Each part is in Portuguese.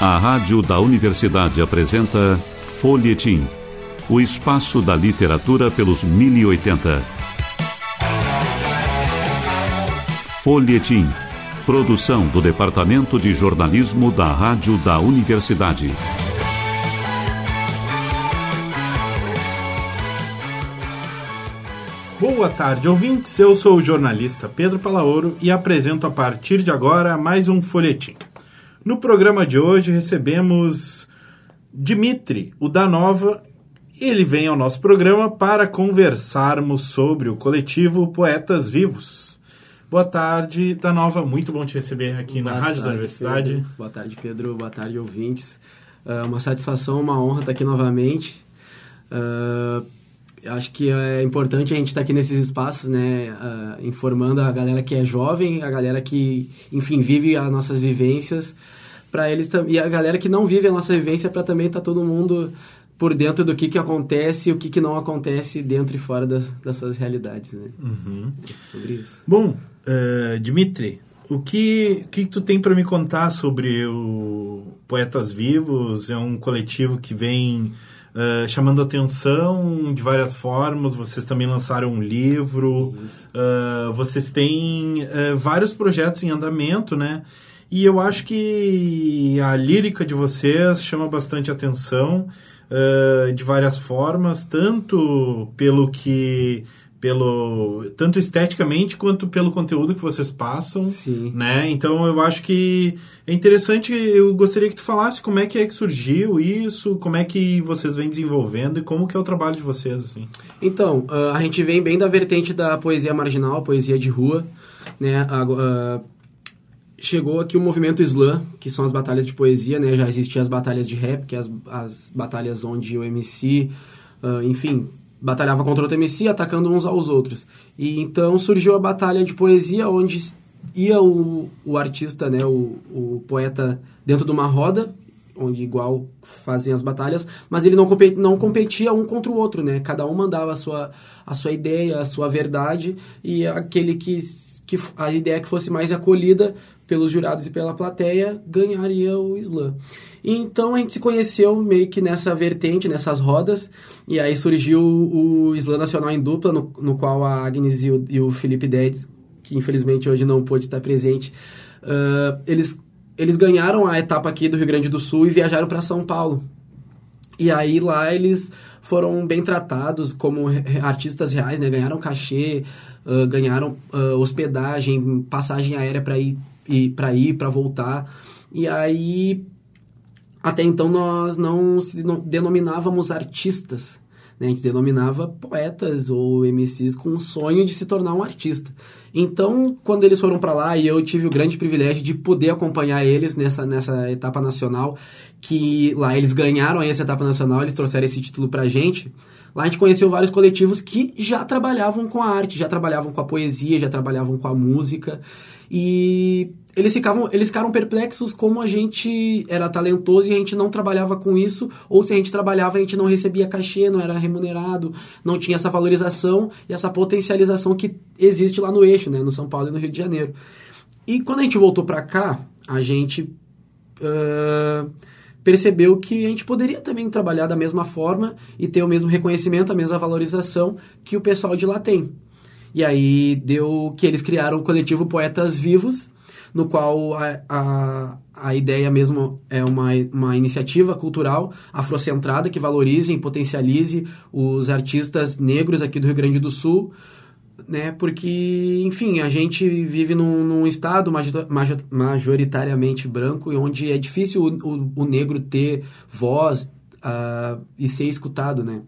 A Rádio da Universidade apresenta Folhetim, o espaço da literatura pelos 1080. Folhetim, produção do Departamento de Jornalismo da Rádio da Universidade. Boa tarde, ouvintes. Eu sou o jornalista Pedro Palaoro e apresento a partir de agora mais um folhetim. No programa de hoje recebemos Dimitri, o da Nova. Ele vem ao nosso programa para conversarmos sobre o coletivo Poetas Vivos. Boa tarde, da Nova. Muito bom te receber aqui Boa na Rádio tarde, da Universidade. Pedro. Boa tarde, Pedro. Boa tarde, ouvintes. É uma satisfação, uma honra estar aqui novamente. Uh, acho que é importante a gente estar aqui nesses espaços, né, uh, informando a galera que é jovem, a galera que, enfim, vive as nossas vivências, para eles e a galera que não vive a nossa vivência para também estar tá todo mundo por dentro do que, que acontece e o que, que não acontece dentro e fora das, das suas realidades, né? Uhum. sobre isso. Bom, uh, Dimitri, o que, que tu tem para me contar sobre o Poetas Vivos? É um coletivo que vem uh, chamando atenção de várias formas. Vocês também lançaram um livro. Uh, vocês têm uh, vários projetos em andamento, né? E eu acho que a lírica de vocês chama bastante atenção de várias formas, tanto pelo que pelo tanto esteticamente quanto pelo conteúdo que vocês passam, Sim. né? Então eu acho que é interessante. Eu gostaria que tu falasse como é que é que surgiu isso, como é que vocês vêm desenvolvendo e como que é o trabalho de vocês, assim. Então a gente vem bem da vertente da poesia marginal, poesia de rua, né? Uh, chegou aqui o movimento slam, que são as batalhas de poesia, né? Já existiam as batalhas de rap, que é as, as batalhas onde o MC, uh, enfim, batalhava contra outro MC, atacando uns aos outros. E então surgiu a batalha de poesia, onde ia o, o artista, né, o, o poeta, dentro de uma roda, onde igual fazem as batalhas, mas ele não competia, não competia um contra o outro, né? Cada um mandava a sua, a sua ideia, a sua verdade, e aquele que, que a ideia que fosse mais acolhida pelos jurados e pela plateia ganharia o slam. E então a gente se conheceu meio que nessa vertente, nessas rodas, e aí surgiu o Slam Nacional em dupla, no, no qual a Agnes e o, e o Felipe Dedes, que infelizmente hoje não pôde estar presente, uh, eles, eles ganharam a etapa aqui do Rio Grande do Sul e viajaram para São Paulo. E aí lá eles foram bem tratados como artistas reais, né? Ganharam cachê, uh, ganharam uh, hospedagem, passagem aérea para ir para ir, para voltar. E aí até então nós não se denominávamos artistas, né? a gente denominava poetas ou MCs com o sonho de se tornar um artista. Então, quando eles foram para lá e eu tive o grande privilégio de poder acompanhar eles nessa, nessa etapa nacional, que lá eles ganharam essa etapa nacional, eles trouxeram esse título pra gente. Lá a gente conheceu vários coletivos que já trabalhavam com a arte, já trabalhavam com a poesia, já trabalhavam com a música. E eles ficavam, eles ficaram perplexos como a gente era talentoso e a gente não trabalhava com isso, ou se a gente trabalhava a gente não recebia cachê, não era remunerado, não tinha essa valorização e essa potencialização que existe lá no eixo, né, no São Paulo e no Rio de Janeiro. E quando a gente voltou para cá, a gente uh, percebeu que a gente poderia também trabalhar da mesma forma e ter o mesmo reconhecimento, a mesma valorização que o pessoal de lá tem. E aí deu que eles criaram o coletivo Poetas Vivos, no qual a, a, a ideia mesmo é uma, uma iniciativa cultural afrocentrada que valorize e potencialize os artistas negros aqui do Rio Grande do Sul, né? Porque, enfim, a gente vive num, num estado majoritariamente branco e onde é difícil o, o, o negro ter voz uh, e ser escutado, né?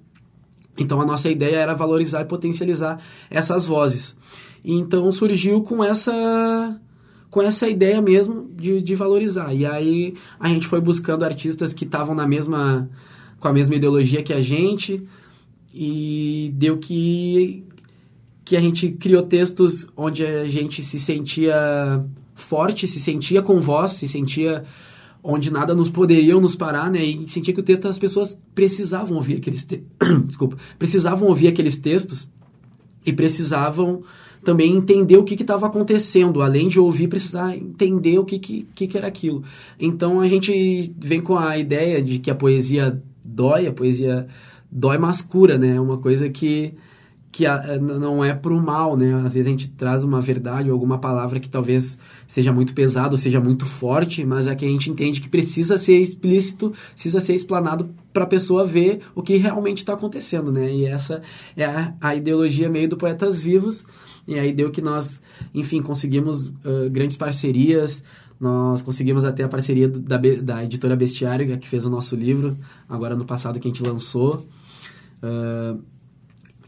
Então a nossa ideia era valorizar e potencializar essas vozes. E então surgiu com essa com essa ideia mesmo de, de valorizar. E aí a gente foi buscando artistas que estavam na mesma com a mesma ideologia que a gente e deu que que a gente criou textos onde a gente se sentia forte, se sentia com voz, se sentia onde nada nos poderiam nos parar, né? E sentia que o texto as pessoas precisavam ouvir aqueles te... desculpa, precisavam ouvir aqueles textos e precisavam também entender o que estava acontecendo, além de ouvir, precisar entender o que, que, que, era aquilo. Então a gente vem com a ideia de que a poesia dói, a poesia dói mas cura, né? É uma coisa que que a, não é pro mal, né? Às vezes a gente traz uma verdade ou alguma palavra que talvez seja muito pesada ou seja muito forte, mas é que a gente entende que precisa ser explícito, precisa ser explanado para a pessoa ver o que realmente está acontecendo, né? E essa é a, a, ideologia meio do Poetas Vivos, e aí deu que nós, enfim, conseguimos uh, grandes parcerias, nós conseguimos até a parceria da, da editora Bestiário, que fez o nosso livro, agora no passado que a gente lançou. Uh,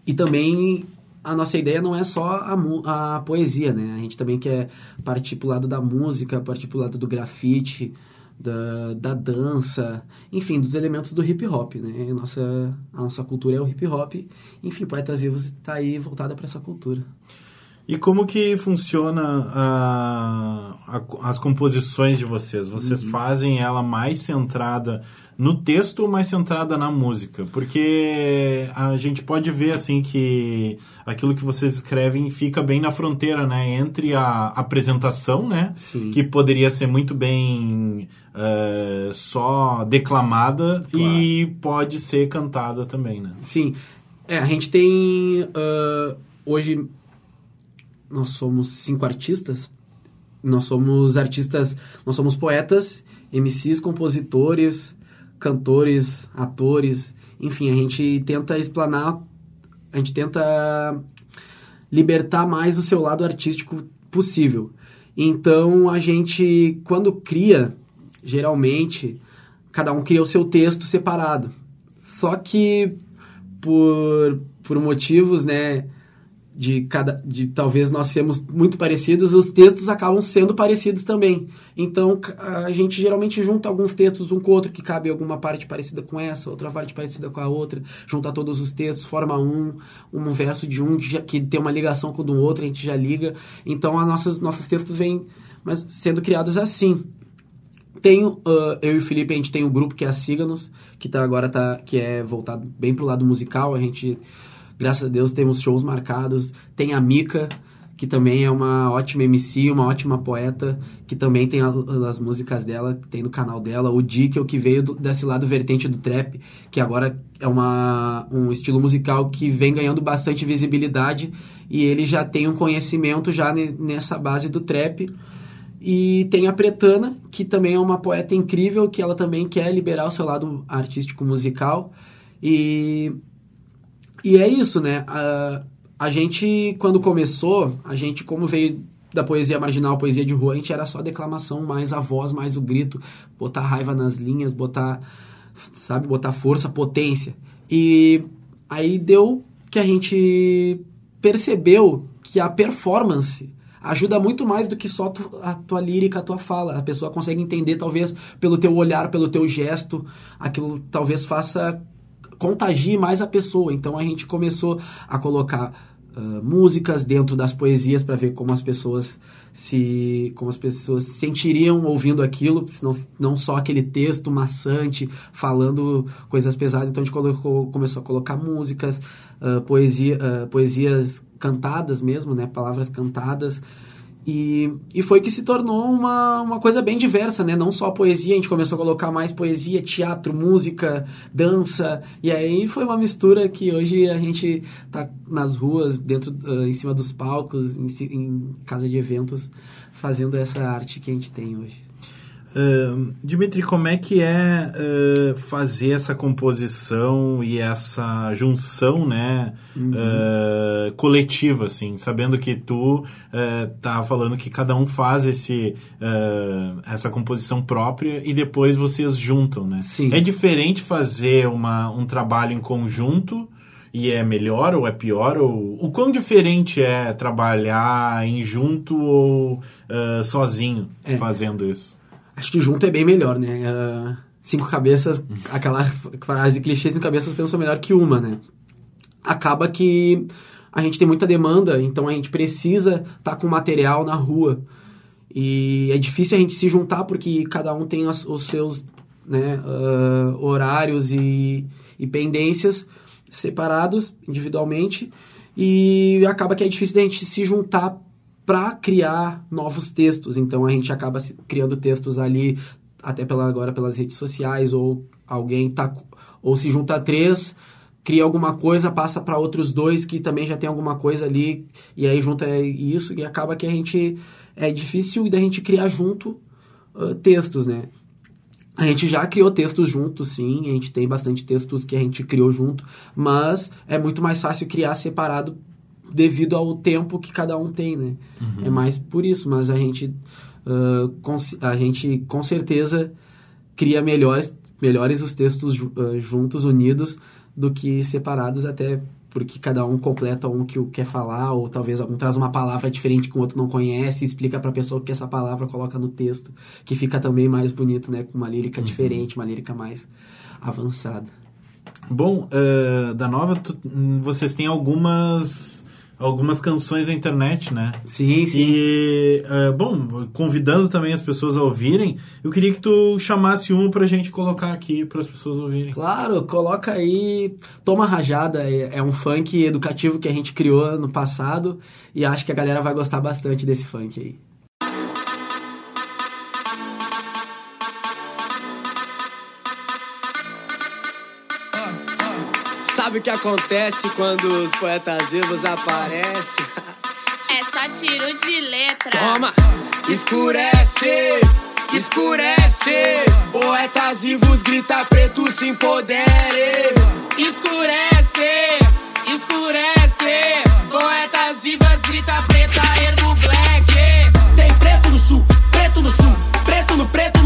e também a nossa ideia não é só a, a poesia, né? A gente também quer partir pro lado da música, partir pro lado do grafite, da, da dança, enfim, dos elementos do hip hop, né? A nossa, a nossa cultura é o hip hop. Enfim, Poetas Vivos está aí voltada para essa cultura. E como que funciona a, a, as composições de vocês? Vocês uhum. fazem ela mais centrada no texto ou mais centrada na música? Porque a gente pode ver assim que aquilo que vocês escrevem fica bem na fronteira, né? Entre a apresentação, né? Sim. Que poderia ser muito bem uh, só declamada claro. e pode ser cantada também, né? Sim. É, a gente tem uh, hoje nós somos cinco artistas. Nós somos artistas, nós somos poetas, MCs, compositores, cantores, atores, enfim, a gente tenta explanar, a gente tenta libertar mais o seu lado artístico possível. Então a gente, quando cria, geralmente, cada um cria o seu texto separado. Só que por, por motivos, né, de cada de talvez nós sermos muito parecidos, os textos acabam sendo parecidos também. Então a gente geralmente junta alguns textos um com o outro que cabe alguma parte parecida com essa, outra parte parecida com a outra, junta todos os textos, forma um, um verso de um que tem uma ligação com o do outro, a gente já liga. Então as nossas nossos textos vêm mas sendo criados assim. Tenho, uh, eu e o Felipe, a gente tem um grupo que é a Siga-nos, que tá, agora tá, que é voltado bem pro lado musical, a gente Graças a Deus temos shows marcados. Tem a Mika, que também é uma ótima MC, uma ótima poeta, que também tem as músicas dela, tem no canal dela. O Dickel, que veio do, desse lado vertente do trap, que agora é uma, um estilo musical que vem ganhando bastante visibilidade e ele já tem um conhecimento já nessa base do trap. E tem a Pretana, que também é uma poeta incrível, que ela também quer liberar o seu lado artístico musical. E e é isso, né? A, a gente, quando começou, a gente, como veio da poesia marginal, poesia de rua, a gente era só declamação, mais a voz, mais o grito, botar raiva nas linhas, botar, sabe, botar força, potência. E aí deu que a gente percebeu que a performance ajuda muito mais do que só a tua lírica, a tua fala. A pessoa consegue entender, talvez, pelo teu olhar, pelo teu gesto, aquilo talvez faça contagie mais a pessoa. Então a gente começou a colocar uh, músicas dentro das poesias para ver como as pessoas se como as pessoas se sentiriam ouvindo aquilo, não, não só aquele texto maçante falando coisas pesadas. Então a gente colocou, começou a colocar músicas, uh, poesia, uh, poesias cantadas mesmo, né, palavras cantadas e, e foi que se tornou uma, uma coisa bem diversa, né? Não só poesia, a gente começou a colocar mais poesia, teatro, música, dança. E aí foi uma mistura que hoje a gente tá nas ruas, dentro, em cima dos palcos, em, em casa de eventos, fazendo essa arte que a gente tem hoje. Uh, Dimitri, como é que é uh, fazer essa composição e essa junção, né, uhum. uh, coletiva, assim, sabendo que tu tá falando que cada um faz esse, essa composição própria e depois vocês juntam, né? Sim. É diferente fazer uma, um trabalho em conjunto e é melhor ou é pior? Ou o quão diferente é trabalhar em junto ou sozinho é. fazendo isso? Acho que junto é bem melhor, né? Uh, cinco cabeças, aquela frase clichê, cinco cabeças pensam melhor que uma, né? Acaba que a gente tem muita demanda, então a gente precisa estar tá com material na rua. E é difícil a gente se juntar porque cada um tem as, os seus né, uh, horários e, e pendências separados individualmente. e acaba que é difícil da gente se juntar para criar novos textos. Então a gente acaba criando textos ali até pela, agora pelas redes sociais ou alguém tá ou se junta três cria alguma coisa, passa para outros dois que também já tem alguma coisa ali, e aí junta isso, e acaba que a gente. É difícil da gente criar junto uh, textos, né? A gente já criou textos juntos, sim, a gente tem bastante textos que a gente criou junto, mas é muito mais fácil criar separado devido ao tempo que cada um tem, né? Uhum. É mais por isso, mas a gente, uh, a gente com certeza cria melhores, melhores os textos uh, juntos, unidos, do que separados, até porque cada um completa um que quer falar, ou talvez algum traz uma palavra diferente que o outro não conhece, e explica para a pessoa que essa palavra coloca no texto, que fica também mais bonito, né? Com uma lírica uhum. diferente, uma lírica mais avançada. Bom, uh, da nova, tu, vocês têm algumas algumas canções na internet, né? Sim, sim. E, uh, bom, convidando também as pessoas a ouvirem, eu queria que tu chamasse um pra gente colocar aqui para as pessoas ouvirem. Claro, coloca aí Toma Rajada, é, é um funk educativo que a gente criou no passado e acho que a galera vai gostar bastante desse funk aí. Sabe o que acontece quando os poetas vivos aparecem? É só tiro de letra. Toma! Escurece! Escurece! Poetas vivos grita preto se empodere! Escurece! Escurece! Poetas vivas grita preta, ergo black! Tem preto no sul, preto no sul, preto no preto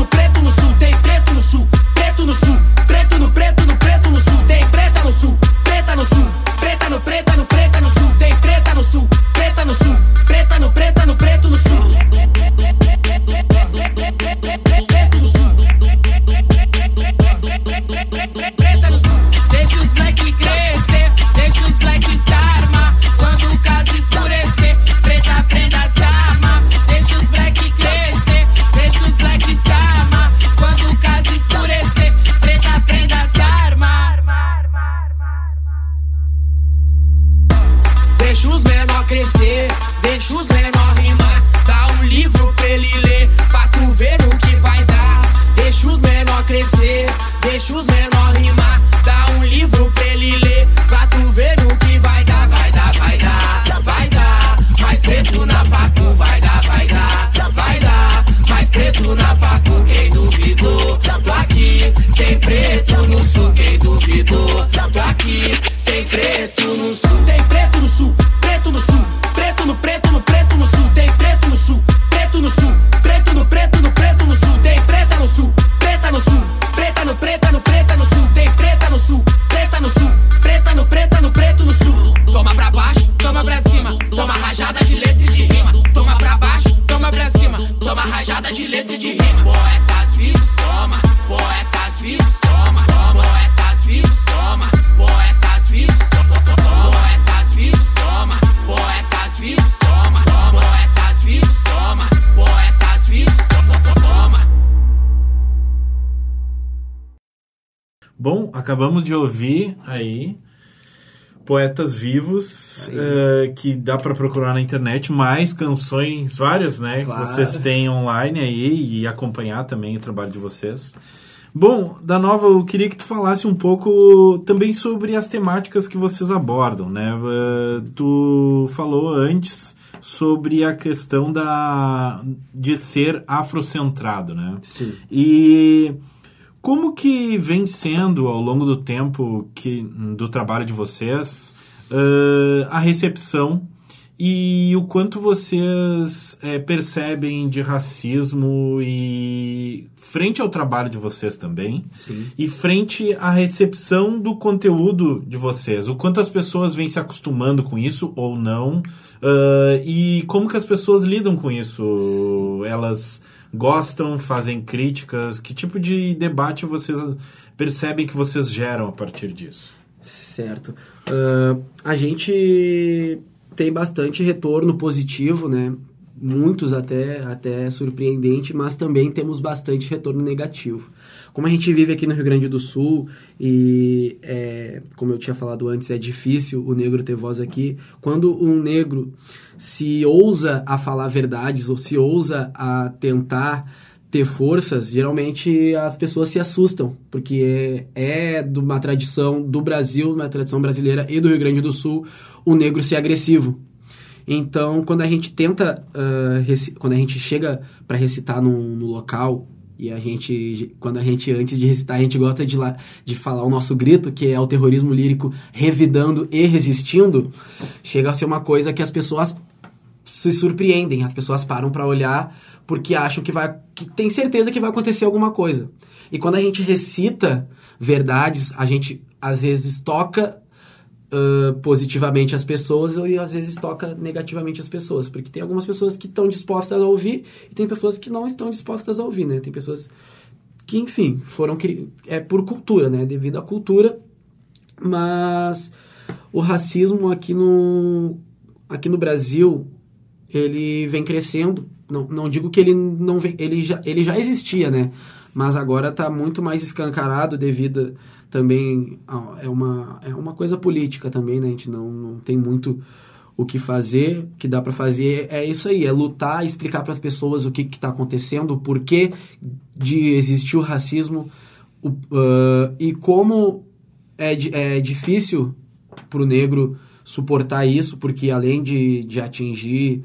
acabamos de ouvir aí Poetas Vivos, uh, que dá para procurar na internet, mais canções várias, né? Claro. Que vocês têm online aí e acompanhar também o trabalho de vocês. Bom, da Nova, eu queria que tu falasse um pouco também sobre as temáticas que vocês abordam, né? Uh, tu falou antes sobre a questão da de ser afrocentrado, né? Sim. E como que vem sendo ao longo do tempo que, do trabalho de vocês uh, a recepção e o quanto vocês eh, percebem de racismo e frente ao trabalho de vocês também Sim. e frente à recepção do conteúdo de vocês, o quanto as pessoas vêm se acostumando com isso ou não? Uh, e como que as pessoas lidam com isso, elas gostam, fazem críticas, que tipo de debate vocês percebem que vocês geram a partir disso? Certo. Uh, a gente tem bastante retorno positivo, né? muitos até, até surpreendente, mas também temos bastante retorno negativo. Como a gente vive aqui no Rio Grande do Sul e, é, como eu tinha falado antes, é difícil o negro ter voz aqui, quando um negro se ousa a falar verdades ou se ousa a tentar ter forças, geralmente as pessoas se assustam, porque é, é de uma tradição do Brasil, uma tradição brasileira e do Rio Grande do Sul, o negro ser agressivo. Então, quando a gente tenta, uh, quando a gente chega para recitar num, no local, e a gente, quando a gente, antes de recitar, a gente gosta de, lá, de falar o nosso grito, que é o terrorismo lírico revidando e resistindo, chega a ser uma coisa que as pessoas se surpreendem, as pessoas param para olhar porque acham que vai que tem certeza que vai acontecer alguma coisa. E quando a gente recita verdades, a gente às vezes toca uh, positivamente as pessoas e às vezes toca negativamente as pessoas, porque tem algumas pessoas que estão dispostas a ouvir e tem pessoas que não estão dispostas a ouvir, né? Tem pessoas que, enfim, foram é por cultura, né? Devido à cultura, mas o racismo aqui no aqui no Brasil ele vem crescendo. Não, não digo que ele não vem, ele já, ele já existia, né? Mas agora está muito mais escancarado devido também a, é uma é uma coisa política também, né? A gente não, não tem muito o que fazer, o que dá para fazer é isso aí, é lutar, explicar para as pessoas o que está acontecendo, o porquê de existir o racismo o, uh, e como é, é difícil para o negro suportar isso, porque além de, de atingir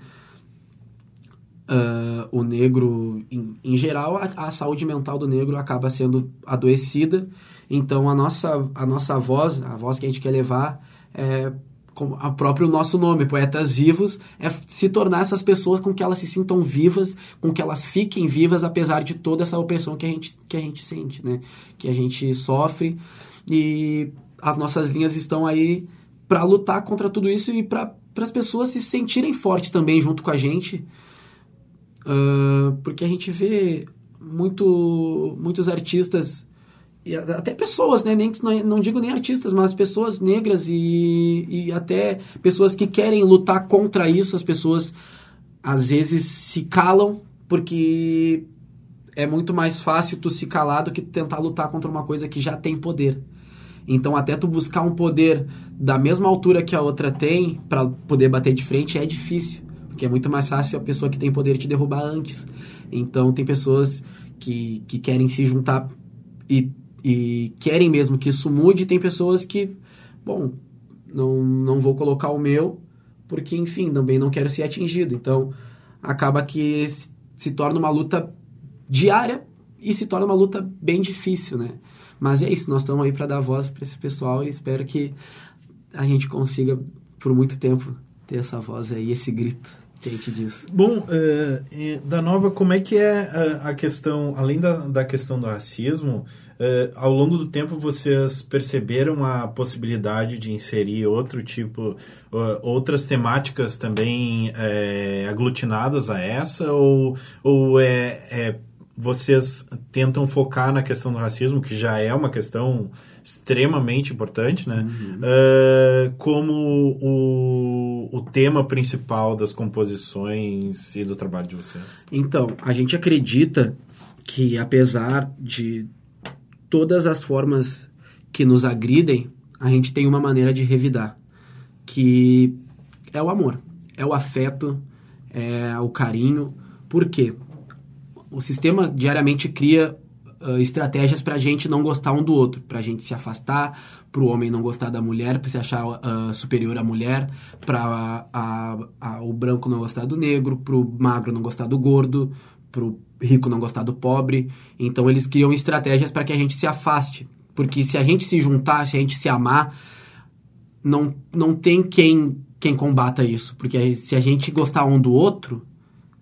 uh, o negro, em, em geral, a, a, saúde mental do negro acaba sendo adoecida. Então, a nossa, a nossa voz, a voz que a gente quer levar, é como o próprio nosso nome, Poetas Vivos, é se tornar essas pessoas com que elas se sintam vivas, com que elas fiquem vivas, apesar de toda essa opressão que a gente, que a gente sente, né? Que a gente sofre. E as nossas linhas estão aí para lutar contra tudo isso e para as pessoas se sentirem fortes também junto com a gente, Uh, porque a gente vê muito, muitos artistas, e até pessoas, né? Nem, não, não digo nem artistas, mas pessoas negras e, e até pessoas que querem lutar contra isso, as pessoas às vezes se calam porque é muito mais fácil tu se calar do que tentar lutar contra uma coisa que já tem poder. Então, até tu buscar um poder da mesma altura que a outra tem para poder bater de frente é difícil. Porque é muito mais fácil a pessoa que tem poder te derrubar antes. Então, tem pessoas que, que querem se juntar e, e querem mesmo que isso mude. Tem pessoas que, bom, não, não vou colocar o meu, porque, enfim, também não quero ser atingido. Então, acaba que se, torna uma luta diária e se torna uma luta bem difícil, né? Mas é isso, nós estamos aí para dar voz para esse pessoal e espero que a gente consiga, por muito tempo, ter essa voz aí, esse grito diz. Bom, uh, da Nova, como é que é a, questão, além da, da questão do racismo, uh, ao longo do tempo vocês perceberam a possibilidade de inserir outro tipo, uh, outras temáticas também aglutinadas a essa, ou, ou é, é, vocês tentam focar na questão do racismo, que já é uma questão extremamente importante, né? Uhum. Uh, como o, o tema principal das composições e do trabalho de vocês. Então, a gente acredita que apesar de todas as formas que nos agridem, a gente tem uma maneira de revidar, que é o amor, é o afeto, é o carinho. Por quê? O sistema diariamente cria uh, estratégias para a gente não gostar um do outro, para a gente se afastar, para o homem não gostar da mulher, para se achar uh, superior à mulher, para o branco não gostar do negro, para o magro não gostar do gordo, para o rico não gostar do pobre. Então eles criam estratégias para que a gente se afaste, porque se a gente se juntar, se a gente se amar, não, não tem quem quem combata isso, porque se a gente gostar um do outro,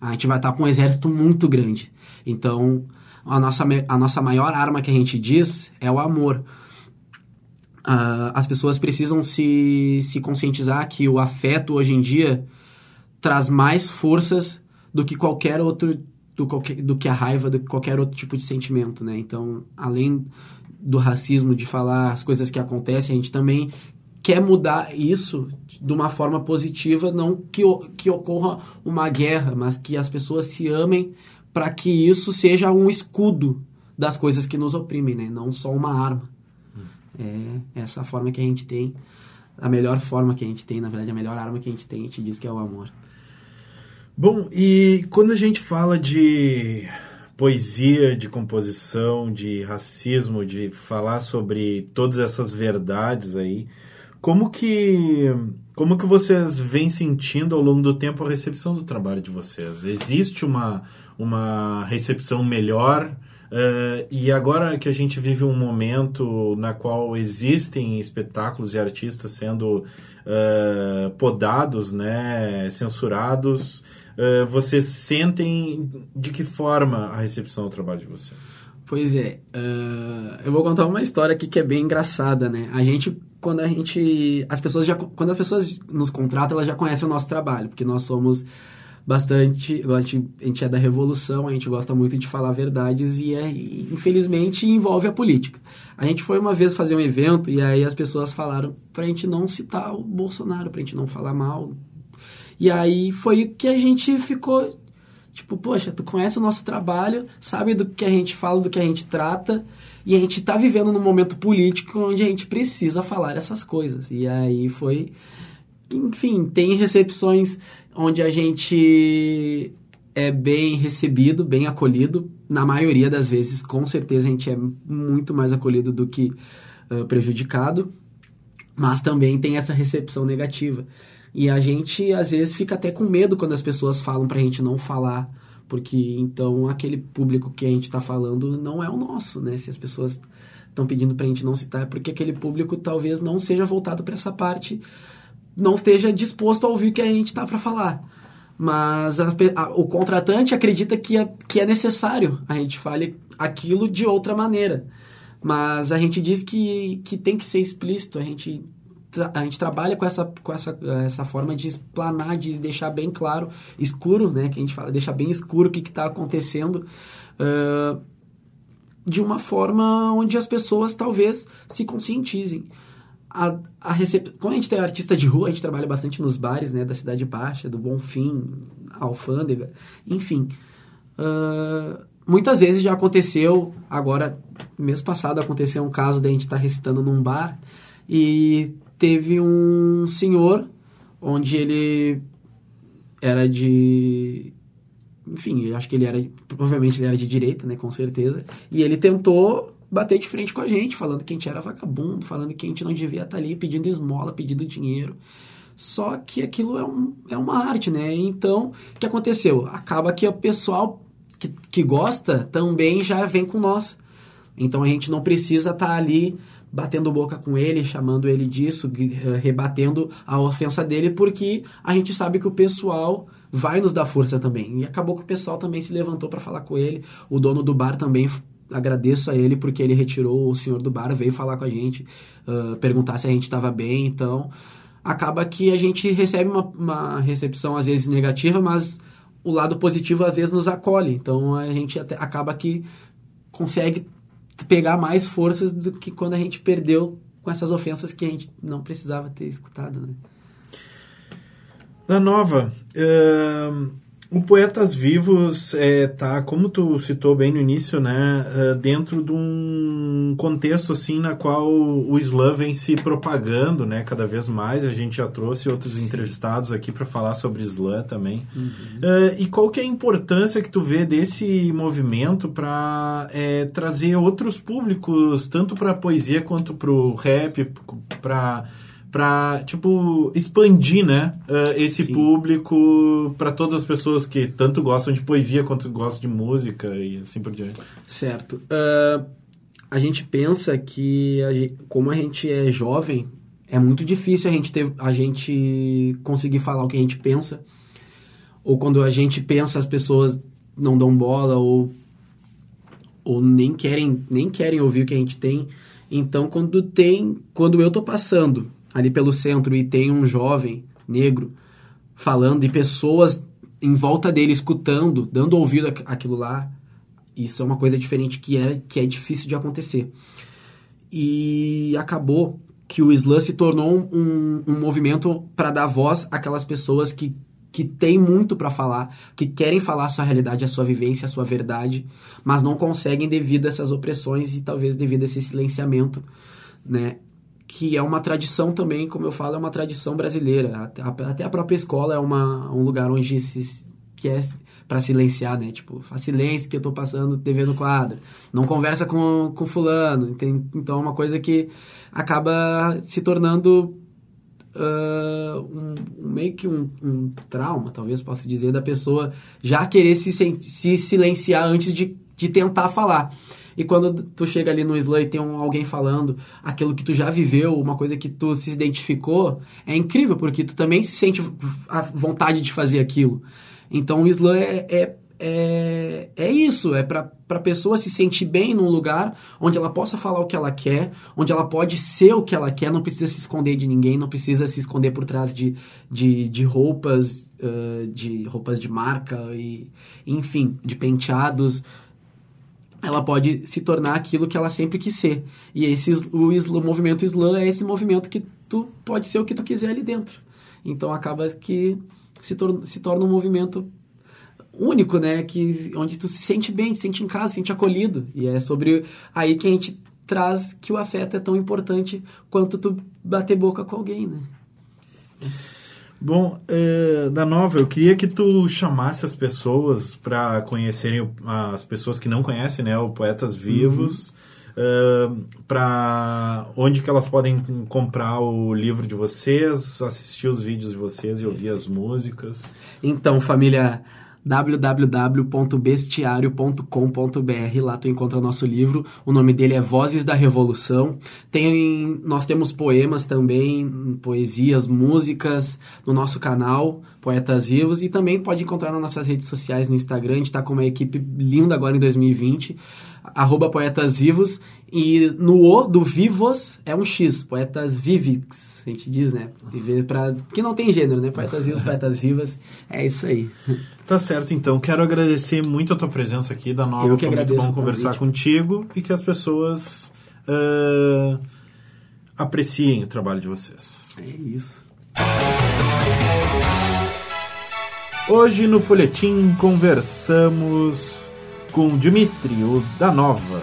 a gente vai estar com um exército muito grande. Então, a nossa, a nossa maior arma que a gente diz é o amor. Uh, as pessoas precisam se, se conscientizar que o afeto hoje em dia traz mais forças do que qualquer outro do, qualquer, do que a raiva, do que qualquer outro tipo de sentimento, né? Então, além do racismo, de falar as coisas que acontecem, a gente também quer mudar isso de uma forma positiva, não que, que ocorra uma guerra, mas que as pessoas se amem para que isso seja um escudo das coisas que nos oprimem, né? Não só uma arma. É essa a forma que a gente tem, a melhor forma que a gente tem, na verdade, a melhor arma que a gente tem, a gente diz que é o amor. Bom, e quando a gente fala de poesia, de composição, de racismo, de falar sobre todas essas verdades aí, como que como que vocês vêm sentindo ao longo do tempo a recepção do trabalho de vocês? Existe uma uma recepção melhor? Eh, e agora que a gente vive um momento na qual existem espetáculos e artistas sendo eh, podados, né, censurados, eh, vocês sentem de que forma a recepção ao trabalho de vocês? Pois é, eu vou contar uma história aqui que é bem engraçada, né? A gente, quando a gente, as pessoas já, quando as pessoas nos contratam, elas já conhecem o nosso trabalho, porque nós somos bastante, a gente, a gente é da revolução, a gente gosta muito de falar verdades e, é, e, infelizmente envolve a política. A gente foi uma vez fazer um evento e aí as pessoas falaram pra gente não citar o Bolsonaro, pra gente não falar mal. E aí foi que a gente ficou Tipo, poxa, tu conhece o nosso trabalho, sabe do que a gente fala, do que a gente trata, e a gente tá vivendo num momento político onde a gente precisa falar essas coisas. E aí foi. Enfim, tem recepções onde a gente é bem recebido, bem acolhido. Na maioria das vezes, com certeza, a gente é muito mais acolhido do que ah, prejudicado. Mas também tem essa recepção negativa. E a gente, às vezes, fica até com medo quando as pessoas falam pra gente não falar. Porque, então, aquele público que a gente tá falando não é o nosso, né? Se as pessoas estão pedindo pra gente não citar, é porque aquele público talvez não seja voltado para essa parte, não esteja disposto a ouvir o que a gente tá para falar. Mas a a- o contratante acredita que é, que é necessário a gente fale aquilo de outra maneira. Mas a gente diz que, que tem que ser explícito, a gente, a gente trabalha com essa, com essa, essa forma de explanar, de deixar bem claro, escuro, né? Que a gente fala, deixar bem escuro o que está acontecendo. ah, de uma forma onde as pessoas talvez se conscientizem. A, a recep... Como a gente tem artista de rua, a gente trabalha bastante nos bares né, da Cidade Baixa, do Bonfim, Alfândega, enfim. Ah, muitas vezes já aconteceu, agora, mês passado aconteceu um caso da gente estar recitando num bar e teve um senhor onde ele era de enfim, acho que ele era, provavelmente ele era de direita, né, com certeza, e ele tentou bater de frente com a gente, falando que a gente era vagabundo, falando que a gente não devia estar ali pedindo esmola, pedindo dinheiro. Só que aquilo é, um, é uma arte, né? Então, o que aconteceu? Acaba que o pessoal que, que gosta também já vem com nós. Então a gente não precisa estar ali batendo boca com ele, chamando ele disso, eh, rebatendo a ofensa dele, porque a gente sabe que o pessoal vai nos dar força também. E acabou que o pessoal também se levantou para falar com ele. O dono do bar também agradeço a ele porque ele retirou o senhor do bar, veio falar com a gente, ah, perguntar se a gente estava bem. Então acaba que a gente recebe uma, uma recepção às vezes negativa, mas o lado positivo às vezes nos acolhe. Então a gente até acaba que consegue pegar mais forças do que quando a gente perdeu com essas ofensas que a gente não precisava ter escutado, né? Da nova, ahn, o Poetas Vivos é, tá, como tu citou bem no início, né, ah, dentro de um contexto assim na qual o slam vem se propagando, né, cada vez mais. A gente já trouxe outros entrevistados aqui para falar sobre slam também. Ah, e qual que é a importância que tu vê desse movimento para trazer outros públicos, tanto para poesia quanto para o rap, para para tipo expandir né eh, esse Sim. público para todas as pessoas que tanto gostam de poesia quanto gostam de música e assim por diante Certo. Ah, a gente pensa que, a gen- como a gente é jovem, é muito difícil a gente, ter, a gente conseguir falar o que a gente pensa. Ou quando a gente pensa, as pessoas não dão bola ou, ou nem, querem, nem querem ouvir o que a gente tem. Então, quando tem, quando eu tô passando ali pelo centro e tem um jovem negro falando e pessoas em volta dele escutando, dando ouvido àq- àquilo lá, isso é uma coisa diferente que é, que é difícil de acontecer. E acabou que o Islã se tornou um, um movimento para dar voz àquelas pessoas que, que têm muito para falar, que querem falar a sua realidade, a sua vivência, a sua verdade, mas não conseguem devido a essas opressões e talvez devido a esse silenciamento, né? Que é uma tradição também, como eu falo, é uma tradição brasileira. Até, a própria escola é uma, um lugar onde se quer para silenciar, né? Tipo, faz silêncio que eu tô passando TV no quadro. Não conversa com, com fulano. Tem, então é uma coisa que acaba se tornando uh, um, meio que um, um, trauma, talvez possa dizer, da pessoa já querer se, se silenciar antes de, de tentar falar. E quando tu chega ali no slam e tem um, alguém falando aquilo que tu já viveu, uma coisa que tu se identificou, é incrível, porque tu também se sente a vontade de fazer aquilo. Então o slam é, é, é, é isso, é para a pessoa se sentir bem num lugar onde ela possa falar o que ela quer, onde ela pode ser o que ela quer, não precisa se esconder de ninguém, não precisa se esconder por trás de, de, de roupas, uh, de roupas de marca, e enfim, de penteados ela pode se tornar aquilo que ela sempre quis ser. E esse, o, o movimento Islã é esse movimento que tu pode ser o que tu quiser ali dentro. Então acaba que se, tor se torna um movimento único, né? Que, onde tu se sente bem, se sente em casa, se sente acolhido. E é sobre aí que a gente traz que o afeto é tão importante quanto tu bater boca com alguém, né? Bom, é, da nova, eu queria que tu chamasse as pessoas para conhecerem as pessoas que não conhecem, né, o Poetas Vivos. Uhum. Uh, para onde que elas podem comprar o livro de vocês, assistir os vídeos de vocês e ouvir as músicas? Então, família, www.bestiário.com.br. Lá tu encontra nosso livro. O nome dele é Vozes da Revolução. Tem, nós temos poemas também, poesias, músicas no nosso canal, Poetas Vivos. E também pode encontrar nas nossas redes sociais no Instagram. A gente está com uma equipe linda agora em 2020 arroba Poetas Vivos, e no O do Vivos é um X, Poetas Vivix, a gente diz, né? Viver pra... Que não tem gênero, né? Poetas Vivos, Poetas Vivas, é isso aí. Tá certo, então. Quero agradecer muito a tua presença aqui da Nova. Eu que Foi muito bom conversar contigo e que as pessoas uh, apreciem o trabalho de vocês. É isso. Hoje no Folhetim conversamos com Dmitry, o da Nova,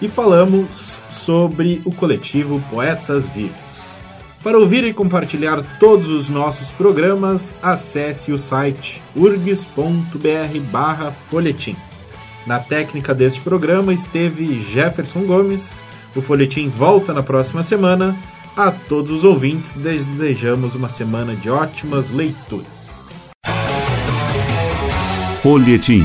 e falamos sobre o coletivo Poetas Vivos. Para ouvir e compartilhar todos os nossos programas, acesse o site urgs.br/folhetim. Na técnica deste programa esteve Jefferson Gomes. O folhetim volta na próxima semana. A todos os ouvintes, desejamos uma semana de ótimas leituras. Folhetim